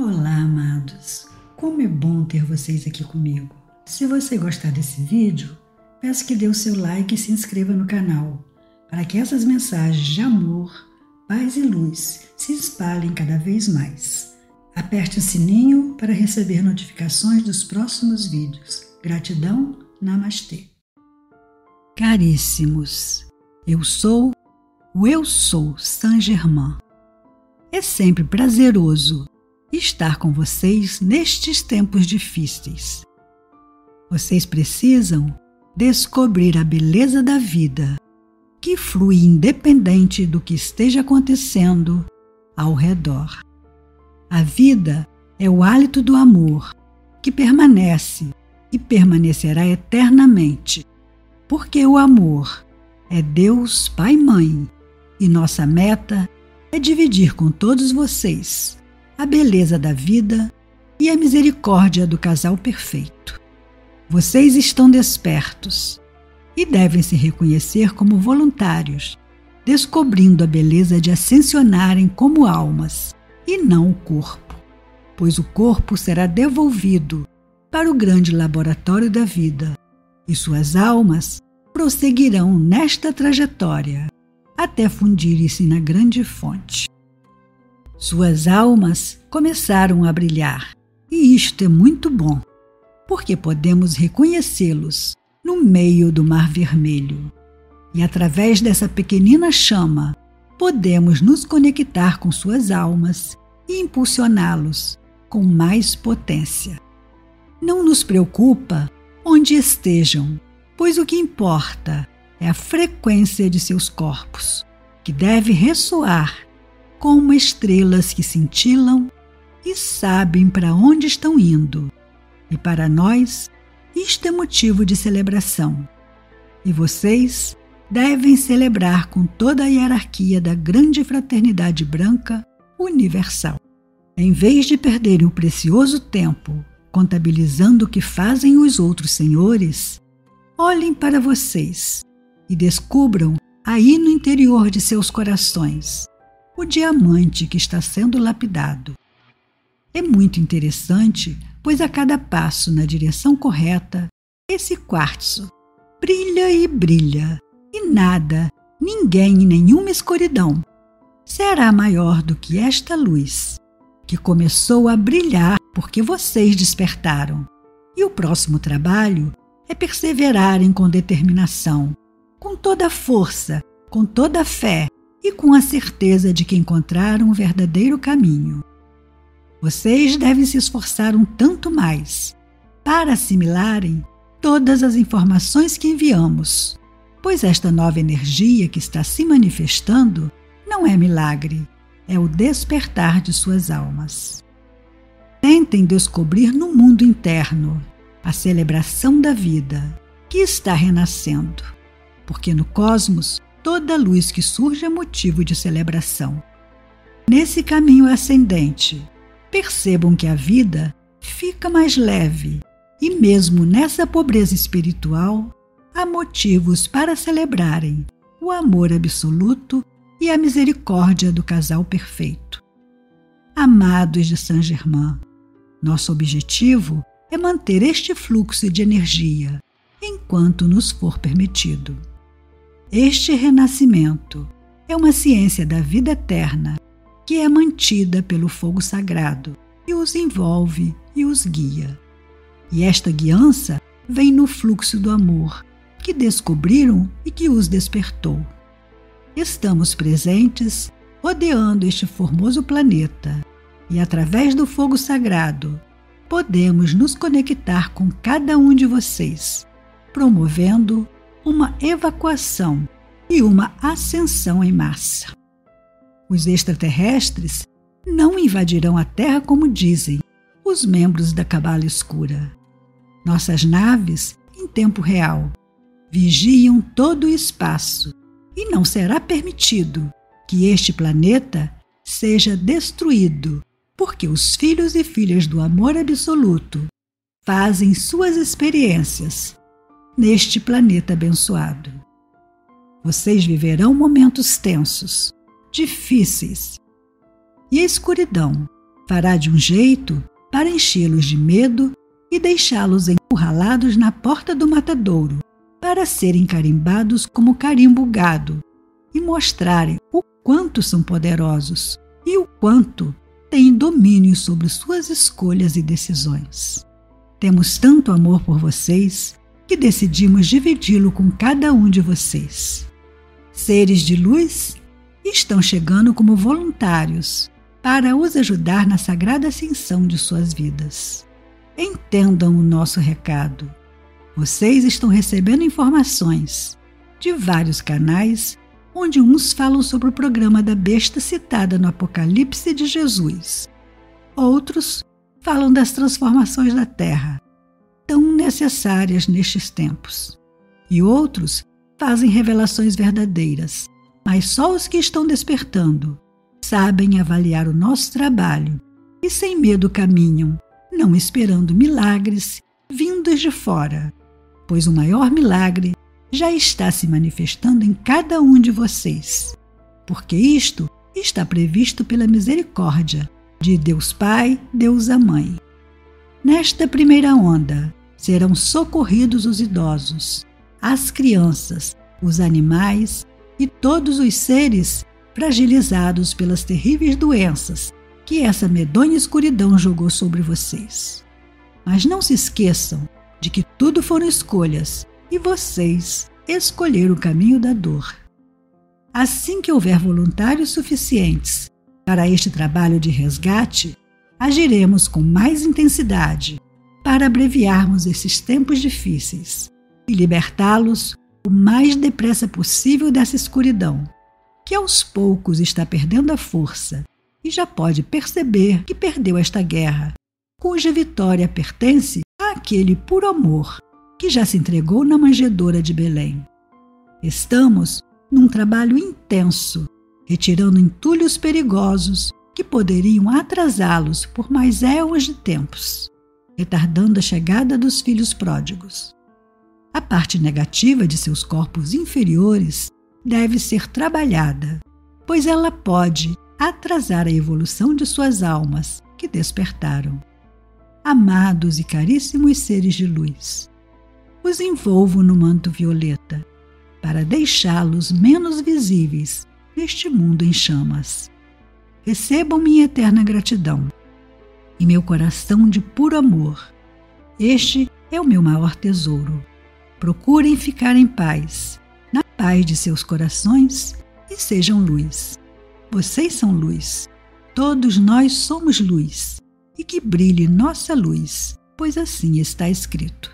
Olá, amados! Como é bom ter vocês aqui comigo. Se você gostar desse vídeo, peço que dê o seu like e se inscreva no canal, para que essas mensagens de amor, paz e luz se espalhem cada vez mais. Aperte o sininho para receber notificações dos próximos vídeos. Gratidão, Namastê. Caríssimos, eu sou o Eu Sou Saint Germain. É sempre prazeroso estar com vocês nestes tempos difíceis. Vocês precisam descobrir a beleza da vida, que flui independente do que esteja acontecendo ao redor. A vida é o hálito do amor, que permanece e permanecerá eternamente, porque o amor é Deus Pai e Mãe, e nossa meta é dividir com todos vocês a beleza da vida e a misericórdia do casal perfeito. Vocês estão despertos e devem se reconhecer como voluntários, descobrindo a beleza de ascensionarem como almas e não o corpo, pois o corpo será devolvido para o grande laboratório da vida e suas almas prosseguirão nesta trajetória até fundirem-se na grande fonte. Suas almas começaram a brilhar, e isto é muito bom, porque podemos reconhecê-los no meio do Mar Vermelho. E através dessa pequenina chama, podemos nos conectar com suas almas e impulsioná-los com mais potência. Não nos preocupa onde estejam, pois o que importa é a frequência de seus corpos, que deve ressoar como estrelas que cintilam e sabem para onde estão indo. E para nós, isto é motivo de celebração. E vocês devem celebrar com toda a hierarquia da grande fraternidade branca universal. Em vez de perderem o precioso tempo contabilizando o que fazem os outros senhores, olhem para vocês e descubram aí no interior de seus corações o diamante que está sendo lapidado. É muito interessante, pois a cada passo na direção correta, esse quartzo brilha e brilha, e nada, ninguém e nenhuma escuridão será maior do que esta luz, que começou a brilhar porque vocês despertaram. E o próximo trabalho é perseverarem com determinação, com toda a força, com toda a fé e com a certeza de que encontraram o verdadeiro caminho. Vocês devem se esforçar um tanto mais para assimilarem todas as informações que enviamos, pois esta nova energia que está se manifestando não é milagre, é o despertar de suas almas. Tentem descobrir no mundo interno a celebração da vida que está renascendo, porque no cosmos toda luz que surge é motivo de celebração. Nesse caminho ascendente, percebam que a vida fica mais leve e, mesmo nessa pobreza espiritual, há motivos para celebrarem o amor absoluto e a misericórdia do casal perfeito. Amados de Saint Germain, nosso objetivo é manter este fluxo de energia enquanto nos for permitido. Este renascimento é uma ciência da vida eterna que é mantida pelo fogo sagrado e os envolve e os guia. E esta guiança vem no fluxo do amor que descobriram e que os despertou. Estamos presentes rodeando este formoso planeta e, através do fogo sagrado, podemos nos conectar com cada um de vocês, promovendo uma evacuação e uma ascensão em massa. Os extraterrestres não invadirão a Terra como dizem os membros da Cabala Escura. Nossas naves, em tempo real, vigiam todo o espaço e não será permitido que este planeta seja destruído, porque os filhos e filhas do amor absoluto fazem suas experiências neste planeta abençoado. Vocês viverão momentos tensos, difíceis, e a escuridão Fará de um jeito para enchê-los de medo e deixá-los encurralados na porta do matadouro, para serem carimbados como carimbo gado e mostrarem o quanto são poderosos e o quanto têm domínio sobre suas escolhas e decisões. Temos tanto amor por vocês que decidimos dividi-lo com cada um de vocês. Seres de luz estão chegando como voluntários para os ajudar na sagrada ascensão de suas vidas. Entendam o nosso recado. Vocês estão recebendo informações de vários canais, onde uns falam sobre o programa da besta citada no Apocalipse de Jesus. Outros falam das transformações da Terra, tão necessárias nestes tempos. E outros fazem revelações verdadeiras, mas só os que estão despertando sabem avaliar o nosso trabalho e sem medo caminham, não esperando milagres vindos de fora, pois o maior milagre já está se manifestando em cada um de vocês, porque isto está previsto pela misericórdia de Deus Pai, Deus a Mãe. Nesta primeira onda serão socorridos os idosos, as crianças, os animais e todos os seres fragilizados pelas terríveis doenças que essa medonha escuridão jogou sobre vocês. Mas não se esqueçam de que tudo foram escolhas e vocês escolheram o caminho da dor. Assim que houver voluntários suficientes para este trabalho de resgate, agiremos com mais intensidade para abreviarmos esses tempos difíceis e libertá-los o mais depressa possível dessa escuridão que aos poucos está perdendo a força e já pode perceber que perdeu esta guerra, cuja vitória pertence àquele puro amor que já se entregou na manjedoura de Belém. Estamos num trabalho intenso, retirando entulhos perigosos que poderiam atrasá-los por mais éons de tempos, retardando a chegada dos filhos pródigos. A parte negativa de seus corpos inferiores deve ser trabalhada, pois ela pode atrasar a evolução de suas almas que despertaram. Amados e caríssimos seres de luz, os envolvo no manto violeta para deixá-los menos visíveis neste mundo em chamas. Recebam minha eterna gratidão e meu coração de puro amor. Este é o meu maior tesouro. Procurem ficar em paz paz de seus corações e sejam luz. Vocês são luz. Todos nós somos luz. E que brilhe nossa luz, pois assim está escrito.